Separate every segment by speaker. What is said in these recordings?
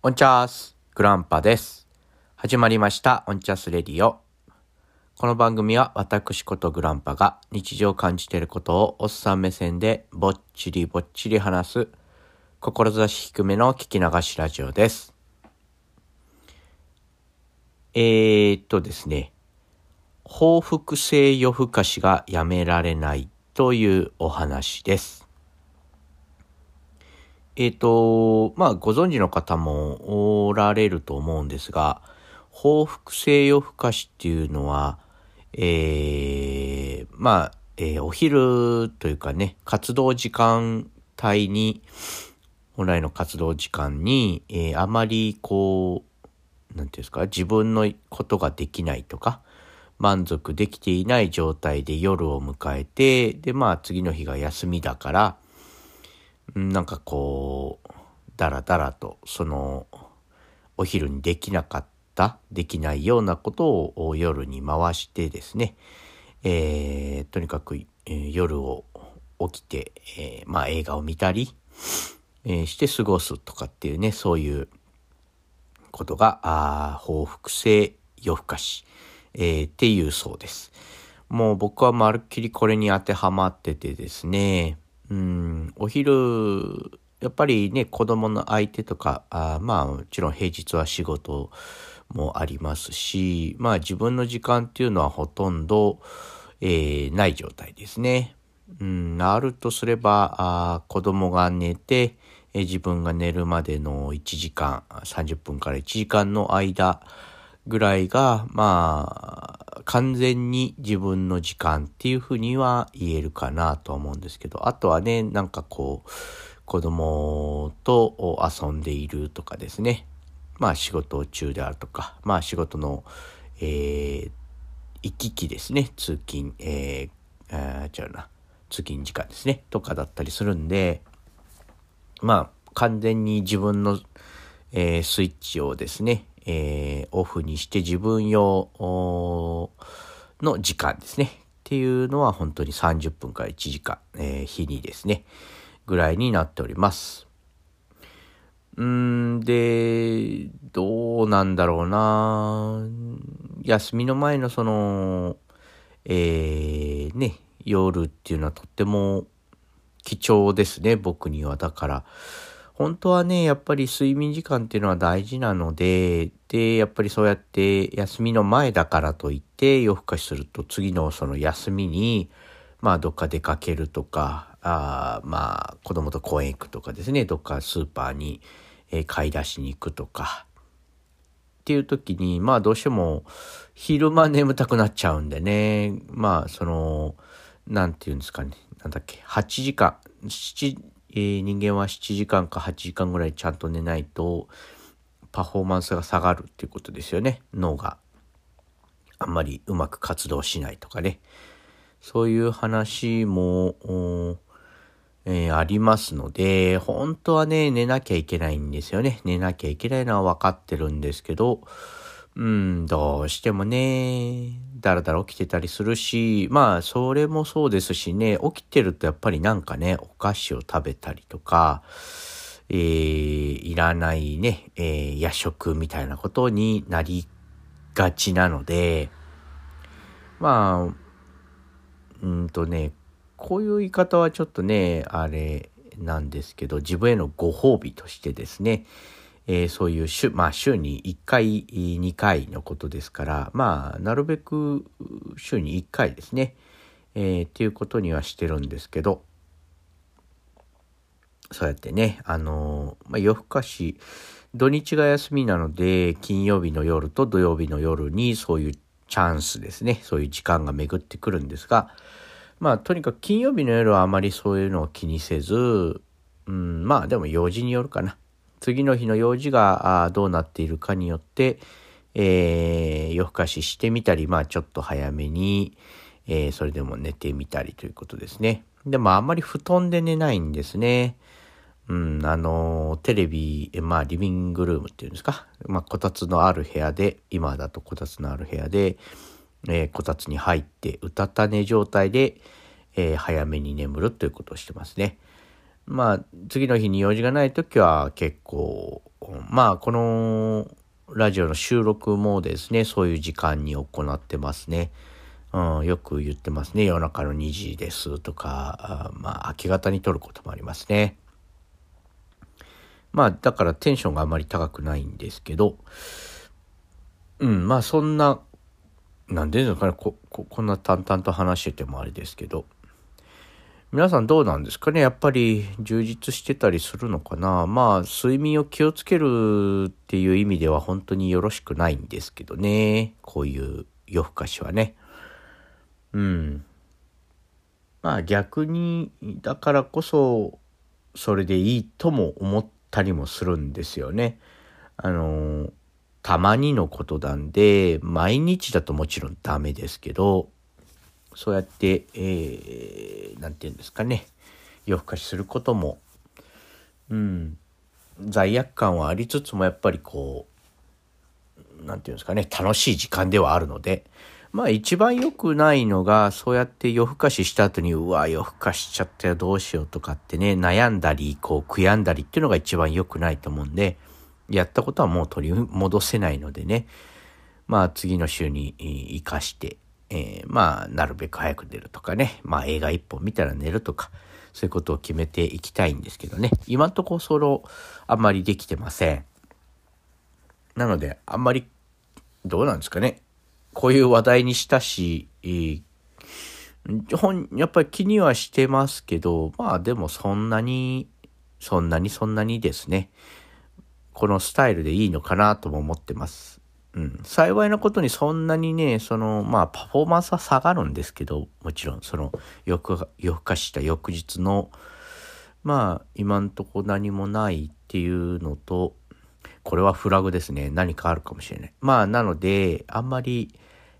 Speaker 1: オンチャースグランパです。始まりましたオンチャースレディオ。この番組は私ことグランパが日常感じていることをおっさん目線でぼっちりぼっちり話す志低めの聞き流しラジオです。えー、っとですね、報復性夜更かしがやめられないというお話です。えっ、ー、と、まあ、ご存知の方もおられると思うんですが、報復性夜更かしっていうのは、えー、まあ、えー、お昼というかね、活動時間帯に、本来の活動時間に、えー、あまりこう、なんていうんですか、自分のことができないとか、満足できていない状態で夜を迎えて、で、まあ次の日が休みだから、なんかこう、だらだらと、その、お昼にできなかった、できないようなことを夜に回してですね、えー、とにかく、えー、夜を起きて、えー、まあ映画を見たり、え、して過ごすとかっていうね、そういうことが、あ報復性夜更かし、えー、っていうそうです。もう僕はまるっきりこれに当てはまっててですね、うん、お昼、やっぱりね、子供の相手とか、あまあもちろん平日は仕事もありますし、まあ自分の時間っていうのはほとんど、えー、ない状態ですね。うん、あるとすれば、あ子供が寝て、えー、自分が寝るまでの1時間、30分から1時間の間ぐらいが、まあ、完全に自分の時間っていうふうには言えるかなと思うんですけど、あとはね、なんかこう、子供と遊んでいるとかですね。まあ仕事中であるとか、まあ仕事の、えー、行き来ですね。通勤、えー、違うな。通勤時間ですね。とかだったりするんで、まあ完全に自分の、えー、スイッチをですね、えー、オフにして自分用の時間ですね。っていうのは本当に30分から1時間、えー、日にですね、ぐらいになっております。んで、どうなんだろうな休みの前のその、えー、ね、夜っていうのはとっても貴重ですね、僕には。だから、本当はね、やっぱり睡眠時間っていうのは大事なので、で、やっぱりそうやって休みの前だからといって夜更かしすると次のその休みに、まあどっか出かけるとか、あまあ子供と公園行くとかですね、どっかスーパーに、買い出しに行くとか、っていう時に、まあどうしても昼間眠たくなっちゃうんでね、まあその、なんていうんですかね、なんだっけ、8時間、7えー、人間は7時間か8時間ぐらいちゃんと寝ないとパフォーマンスが下がるっていうことですよね。脳が。あんまりうまく活動しないとかね。そういう話も、えー、ありますので本当はね寝なきゃいけないんですよね。寝なきゃいけないのは分かってるんですけどうん、どうしてもね、だらだら起きてたりするし、まあ、それもそうですしね、起きてるとやっぱりなんかね、お菓子を食べたりとか、えー、いらないね、えー、夜食みたいなことになりがちなので、まあ、うんとね、こういう言い方はちょっとね、あれなんですけど、自分へのご褒美としてですね、えー、そういう週、まあ週に1回、2回のことですから、まあなるべく週に1回ですね、えー、っていうことにはしてるんですけど、そうやってね、あのー、まあ、夜更かし、土日が休みなので、金曜日の夜と土曜日の夜にそういうチャンスですね、そういう時間が巡ってくるんですが、まあとにかく金曜日の夜はあまりそういうのを気にせず、うん、まあでも用事によるかな。次の日の用事がどうなっているかによって、えー、夜更かししてみたり、まあちょっと早めに、えー、それでも寝てみたりということですね。でもあんまり布団で寝ないんですね。うん、あの、テレビ、まあリビングルームっていうんですか。まあこたつのある部屋で、今だとこたつのある部屋で、えー、こたつに入って、うたた寝状態で、えー、早めに眠るということをしてますね。まあ、次の日に用事がない時は結構、まあ、このラジオの収録もですね、そういう時間に行ってますね。うん、よく言ってますね。夜中の2時ですとか、あまあ、明け方に撮ることもありますね。まあ、だからテンションがあまり高くないんですけど、うん、まあ、そんな、なんでですかねこ、こ、こんな淡々と話しててもあれですけど、皆さんどうなんですかね？やっぱり充実してたりするのかな？まあ、睡眠を気をつけるっていう意味では本当によろしくないんですけどね。こういう夜更かしはね。うん。まあ逆に、だからこそ、それでいいとも思ったりもするんですよね。あの、たまにのことなんで、毎日だともちろんダメですけど、そうやって、えー、なんて言うんですかね、夜更かしすることも、うん、罪悪感はありつつもやっぱりこう、なんていうんですかね、楽しい時間ではあるので、まあ一番良くないのが、そうやって夜更かしした後に、うわ、夜更かしちゃったよ、どうしようとかってね、悩んだり、こう悔やんだりっていうのが一番良くないと思うんで、やったことはもう取り戻せないのでね、まあ次の週に生かして、えー、まあ、なるべく早く寝るとかね、まあ映画一本見たら寝るとか、そういうことを決めていきたいんですけどね、今んとこその、あんまりできてません。なので、あんまり、どうなんですかね。こういう話題にしたし、本、やっぱり気にはしてますけど、まあでもそんなに、そんなにそんなにですね、このスタイルでいいのかなとも思ってます。うん、幸いなことにそんなにね、その、まあ、パフォーマンスは下がるんですけど、もちろん、その、夜更かした翌日の、まあ、今んとこ何もないっていうのと、これはフラグですね。何かあるかもしれない。まあ、なので、あんまり、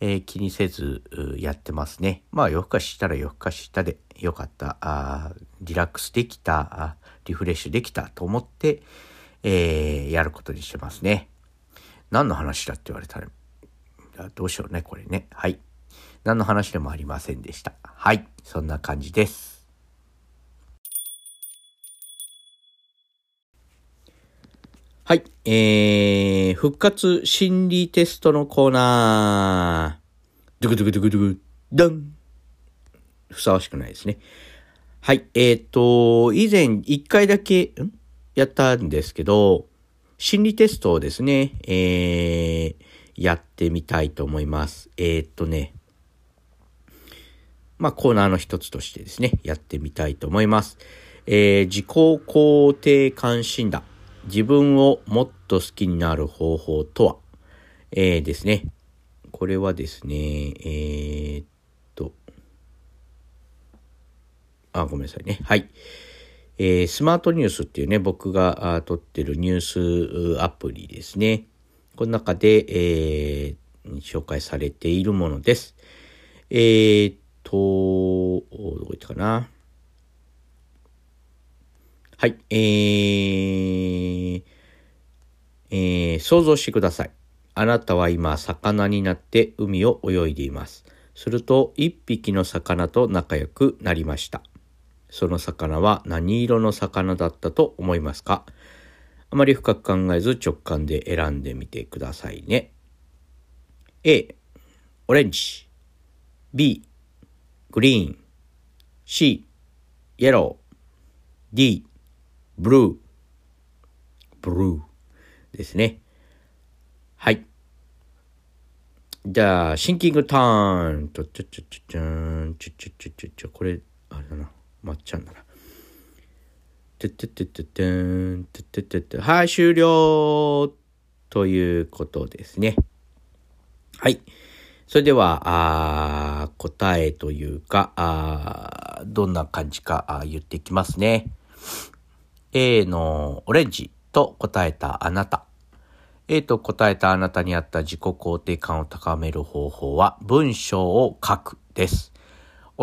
Speaker 1: えー、気にせずやってますね。まあ、夜更かししたら夜更かししたでよかった。あリラックスできたリフレッシュできたと思って、えー、やることにしてますね。何の話だって言われたら、どうしようね、これね。はい。何の話でもありませんでした。はい。そんな感じです。はい。えー、復活心理テストのコーナー。ドゥクドゥクドゥクドゥク、ドン。ふさわしくないですね。はい。えっ、ー、と、以前一回だけ、ん？やったんですけど、心理テストをですね、えー、やってみたいと思います。えー、っとね、まあ、コーナーの一つとしてですね、やってみたいと思います。えー、自己肯定感診断。自分をもっと好きになる方法とは、えー、ですね。これはですね、えー、っと、あ、ごめんなさいね。はい。えー、スマートニュースっていうね、僕が撮ってるニュースアプリですね。この中で、えー、紹介されているものです。えー、っと、どこ行ったかな。はい、えー、えー、想像してください。あなたは今、魚になって海を泳いでいます。すると、一匹の魚と仲良くなりました。その魚は何色の魚だったと思いますか？あまり深く考えず直感で選んでみてくださいね。A、オレンジ。B、グリーン。C、イエロー。D、ブルー。ブルーですね。はい。じゃあ、シンキングターン。ちょちょちょちょちょちょちょちょちょ、これ、あれだな。まっちゃんだな。てってってっててん、てってってって、はい、終了ということですね。はい。それでは、あ答えというか、あどんな感じかあ言っていきますね。A のオレンジと答えたあなた。A と答えたあなたにあった自己肯定感を高める方法は文章を書くです。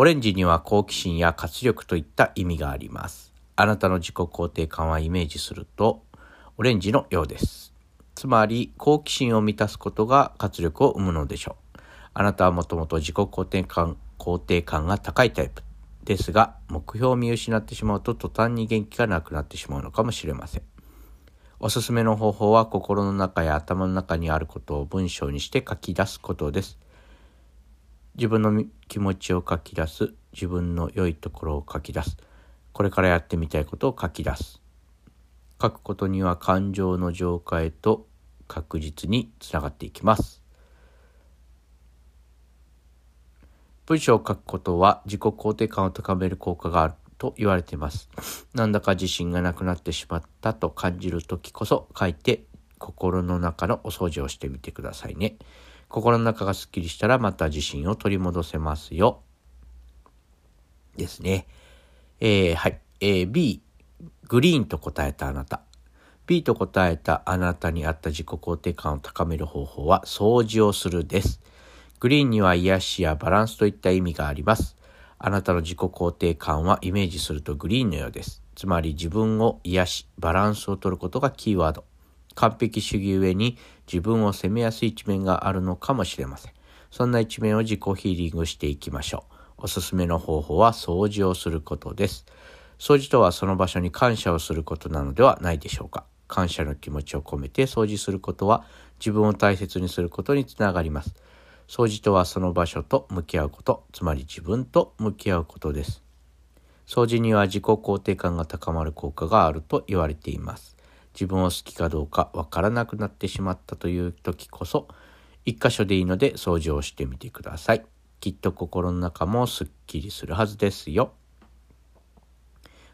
Speaker 1: オレンジには好奇心や活力といった意味があります。あなたの自己肯定感はイメージすると、オレンジのようです。つまり、好奇心を満たすことが活力を生むのでしょう。あなたはもともと自己肯定感、肯定感が高いタイプですが、目標を見失ってしまうと途端に元気がなくなってしまうのかもしれません。おすすめの方法は心の中や頭の中にあることを文章にして書き出すことです。自分の気持ちを書き出す。自分の良いところを書き出す。これからやってみたいことを書き出す。書くことには感情の浄化へと確実につながっていきます。文章を書くことは自己肯定感を高める効果があると言われています。なんだか自信がなくなってしまったと感じる時こそ書いて心の中のお掃除をしてみてくださいね。心の中がすっきりしたらまた自信を取り戻せますよ。ですね。えー、はい。えー、B、グリーンと答えたあなた。B と答えたあなたに合った自己肯定感を高める方法は掃除をするです。グリーンには癒しやバランスといった意味があります。あなたの自己肯定感はイメージするとグリーンのようです。つまり自分を癒し、バランスを取ることがキーワード。完璧主義ゆえに自分を責めやすい一面があるのかもしれません。そんな一面を自己ヒーリングしていきましょう。おすすめの方法は掃除をすることです。掃除とはその場所に感謝をすることなのではないでしょうか。感謝の気持ちを込めて掃除することは自分を大切にすることにつながります。掃除とはその場所と向き合うこと、つまり自分と向き合うことです。掃除には自己肯定感が高まる効果があると言われています。自分を好きかどうかわからなくなってしまったという時こそ、一箇所でいいので掃除をしてみてください。きっと心の中もすっきりするはずですよ。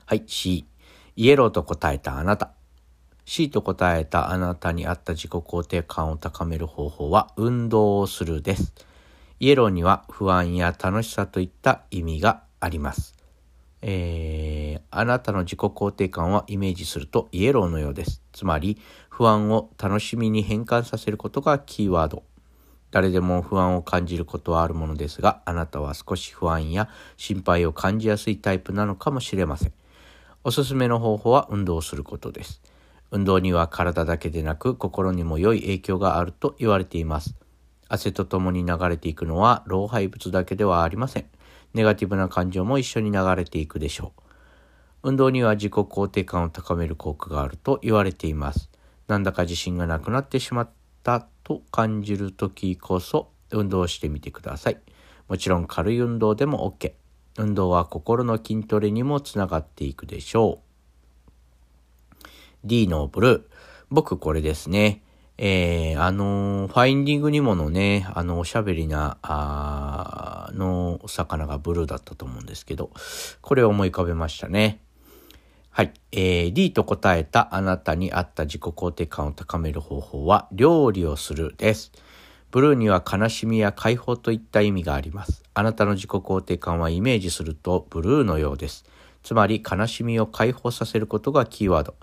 Speaker 1: はい、C。イエローと答えたあなた。C と答えたあなたに合った自己肯定感を高める方法は運動をするです。イエローには不安や楽しさといった意味があります。えー、あなたの自己肯定感はイメージするとイエローのようです。つまり、不安を楽しみに変換させることがキーワード。誰でも不安を感じることはあるものですが、あなたは少し不安や心配を感じやすいタイプなのかもしれません。おすすめの方法は運動することです。運動には体だけでなく心にも良い影響があると言われています。汗とともに流れていくのは老廃物だけではありません。ネガティブな感情も一緒に流れていくでしょう。運動には自己肯定感を高める効果があると言われています。なんだか自信がなくなってしまったと感じる時こそ運動してみてください。もちろん軽い運動でも OK。運動は心の筋トレにもつながっていくでしょう。D のブルー。僕これですね。えー、あの、ファインディングにものね、あの、おしゃべりな、あの、魚がブルーだったと思うんですけど、これを思い浮かべましたね。はい。えー、D と答えたあなたに合った自己肯定感を高める方法は、料理をするです。ブルーには悲しみや解放といった意味があります。あなたの自己肯定感はイメージするとブルーのようです。つまり悲しみを解放させることがキーワード。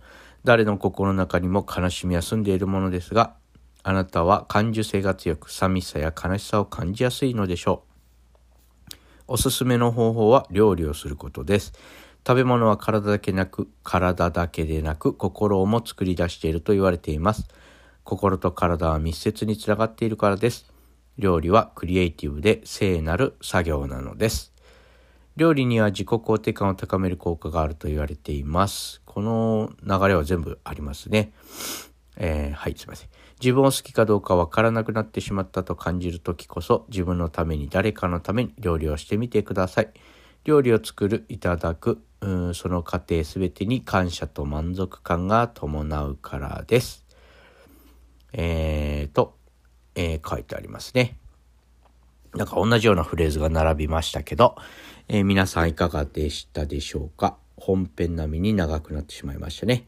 Speaker 1: 誰の心の中にも悲しみは住んでいるものですが、あなたは感受性が強く寂しさや悲しさを感じやすいのでしょう。おすすめの方法は料理をすることです。食べ物は体だけなく、体だけでなく心をも作り出していると言われています。心と体は密接につながっているからです。料理はクリエイティブで聖なる作業なのです。料理には自己肯定感を高める効果があると言われています。この流れは全部ありますね。えー、はい、すいません。自分を好きかどうかわからなくなってしまったと感じる時こそ自分のために誰かのために料理をしてみてください。料理を作る、いただく、うその過程すべてに感謝と満足感が伴うからです。えーと、えー、書いてありますね。なんか同じようなフレーズが並びましたけど、えー、皆さんいかがでしたでしょうか？本編並みに長くなってしまいましたね。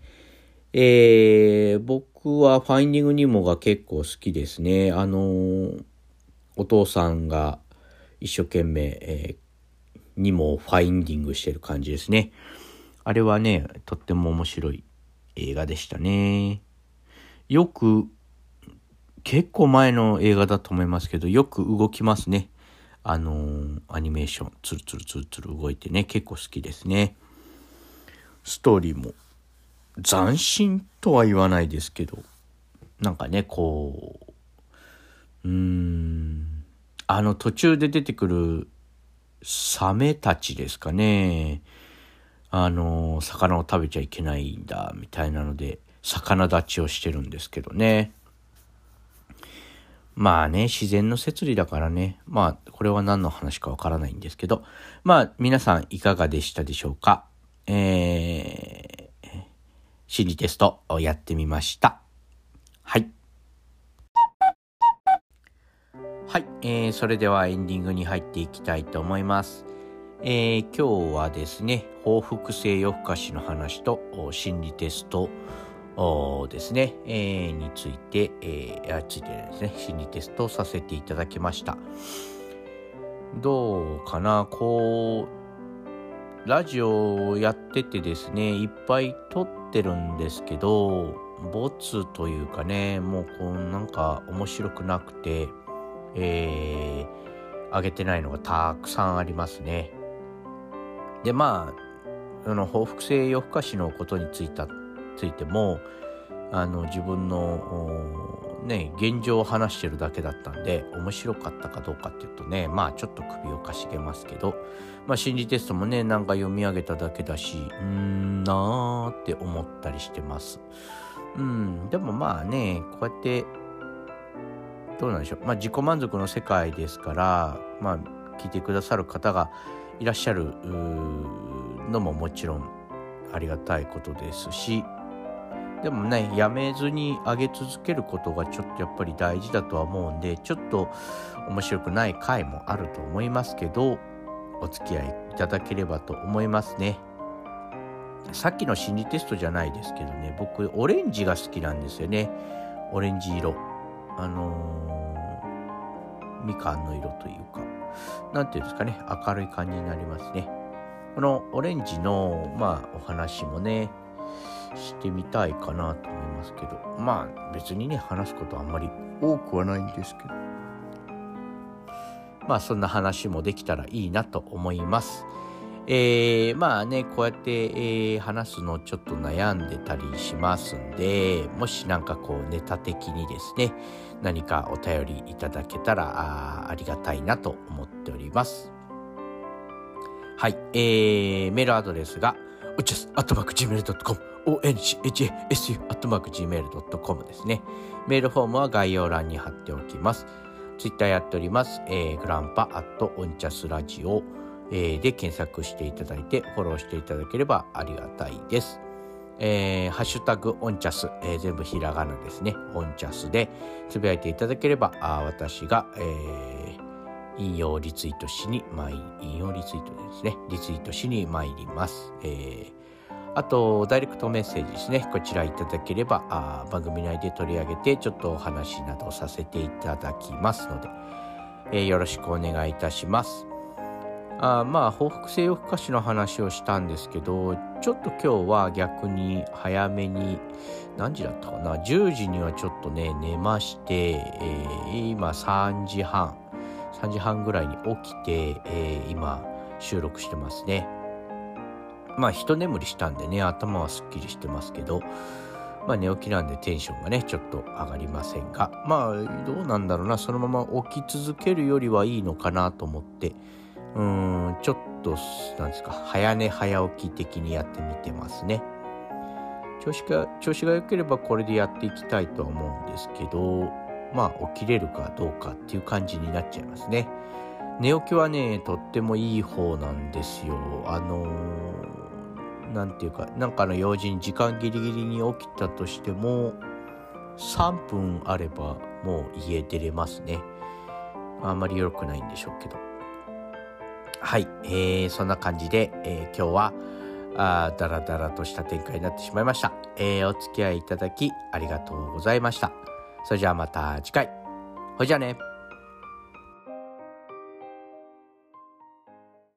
Speaker 1: えー、僕はファインディングニモが結構好きですね。あのー、お父さんが一生懸命、えー、ニモをファインディングしてる感じですね。あれはね、とっても面白い映画でしたね。よく結構前の映画だと思いますけど、よく動きますね。あのー、アニメーション、ツルツルツルツル動いてね、結構好きですね。ストーリーも、斬新とは言わないですけど、なんかね、こう、うーん、あの途中で出てくるサメたちですかね。あの、魚を食べちゃいけないんだ、みたいなので、魚立ちをしてるんですけどね。まあね、自然の摂理だからね。まあ、これは何の話かわからないんですけど。まあ、皆さんいかがでしたでしょうか？えー、心理テストをやってみました。はい。はい、えー、それではエンディングに入っていきたいと思います。えー、今日はですね、報復性夜更かしの話と心理テストですね、えー、について、えー、ついてですね、心理テストをさせていただきました。どうかな、こう、ラジオをやっててですね、いっぱい撮っててるんですけど、ボツというかね、もうこうなんか面白くなくて、えー、上げてないのがたくさんありますね。で、まあ、あの、報復性夜更かしのことについたついてもあの自分のね現状を話してるだけだったんで面白かったかどうかっていうとねまあちょっと首をかしげますけど、まあ、心理テストもねなんか読み上げただけだしうーんなーって思ったりしてます。うん、でもまあねこうやってどうなんでしょうまあ自己満足の世界ですからまあ聞いてくださる方がいらっしゃるのももちろんありがたいことですしでもねやめずに上げ続けることがちょっとやっぱり大事だとは思うんでちょっと面白くない回もあると思いますけどお付き合いいただければと思いますね。さっきの心理テストじゃないですけどね僕オレンジが好きなんですよね。オレンジ色。あのー、みかんの色というか。何ていうんですかね明るい感じになりますね。このオレンジのまあお話もねしてみたいかなと思いますけどまあ別にね話すことはあんまり多くはないんですけどまあそんな話もできたらいいなと思います。えー、まあねこうやって、えー、話すのちょっと悩んでたりしますんでもしなんかこうネタ的にですね何かお便りいただけたらあありがたいなと思っております。はい、えー、メールアドレスがうちゃす、アットマーク Gmail.com、onchasu、アットマーク Gmail.com ですね。メールフォームは概要欄に貼っておきます。ツイッターやっております。えー、グランパアットオンチャスラジオ、えー、で検索していただいて、フォローしていただければありがたいです。えー、ハッシュタグオンチャス、えー、全部ひらがなですね。オンチャスでつぶやいていただければ、あ私が、えー、引用リツイートしに参り、引用リツイートですね、リツイートしに参ります。えー、あと、ダイレクトメッセージですね、こちらいただければ、あ番組内で取り上げて、ちょっとお話などさせていただきますので、えー、よろしくお願いいたします。あまあ、報復性夜更かしの話をしたんですけど、ちょっと今日は逆に早めに、何時だったかな ?10 時にはちょっとね、寝まして、えー、今3時半。3時半ぐらいに起きて、えー、今収録してますね。まあ一眠りしたんでね頭はすっきりしてますけどまあ寝起きなんでテンションがねちょっと上がりませんがまあどうなんだろうなそのまま起き続けるよりはいいのかなと思ってうーんちょっとなんですか早寝早起き的にやってみてますね。調子が調子が良ければこれでやっていきたいとは思うんですけどまあ起きれるかどうかっていう感じになっちゃいますね。寝起きはね、とってもいい方なんですよ。あのー、なんていうか、なんかの用事に時間ギリギリに起きたとしても、3分あればもう家出れますね。あんまり良くないんでしょうけど。はい、えー、そんな感じで、えー、今日は、あダラダラとした展開になってしまいました。えー、お付き合いいただきありがとうございました。それじゃあまた次回。ほいじゃあね。